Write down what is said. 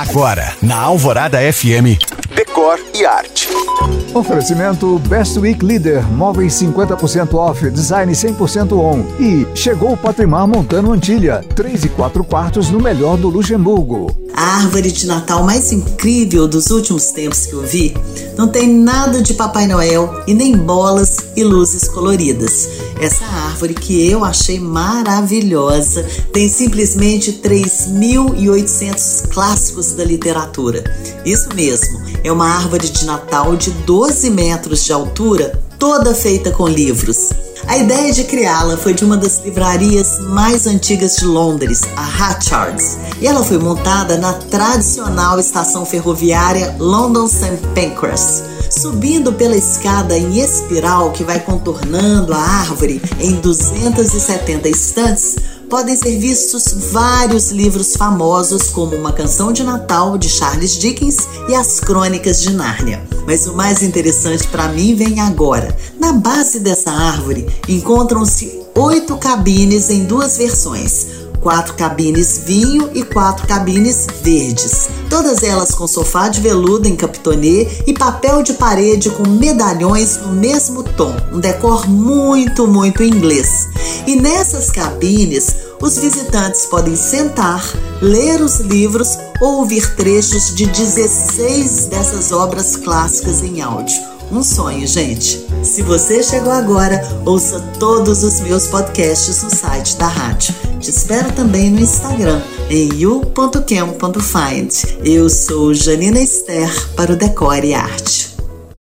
Agora, na Alvorada FM, Decor e Arte. Oferecimento Best Week Leader, móveis 50% off, design 100% on. E chegou o Patrimar Montano Antilha, 3 e 4 quartos no melhor do Luxemburgo. A árvore de Natal mais incrível dos últimos tempos que eu vi não tem nada de Papai Noel e nem bolas e luzes coloridas. Essa árvore que eu achei maravilhosa tem simplesmente 3.800 clássicos da literatura. Isso mesmo, é uma árvore de Natal de 12 metros de altura, toda feita com livros. A ideia de criá-la foi de uma das livrarias mais antigas de Londres, a Hatchards, e ela foi montada na tradicional estação ferroviária London St. Pancras. Subindo pela escada em espiral que vai contornando a árvore em 270 estantes, podem ser vistos vários livros famosos, como Uma Canção de Natal de Charles Dickens e As Crônicas de Nárnia. Mas o mais interessante para mim vem agora. Na base dessa árvore encontram-se oito cabines em duas versões quatro cabines vinho e quatro cabines verdes. Todas elas com sofá de veludo em capitonê e papel de parede com medalhões no mesmo tom, um decor muito, muito inglês. E nessas cabines, os visitantes podem sentar, ler os livros ou ouvir trechos de 16 dessas obras clássicas em áudio. Um sonho, gente. Se você chegou agora, ouça todos os meus podcasts no site da rádio. Te espero também no Instagram, em you.cam.find. Eu sou Janina Esther para o Decore Arte.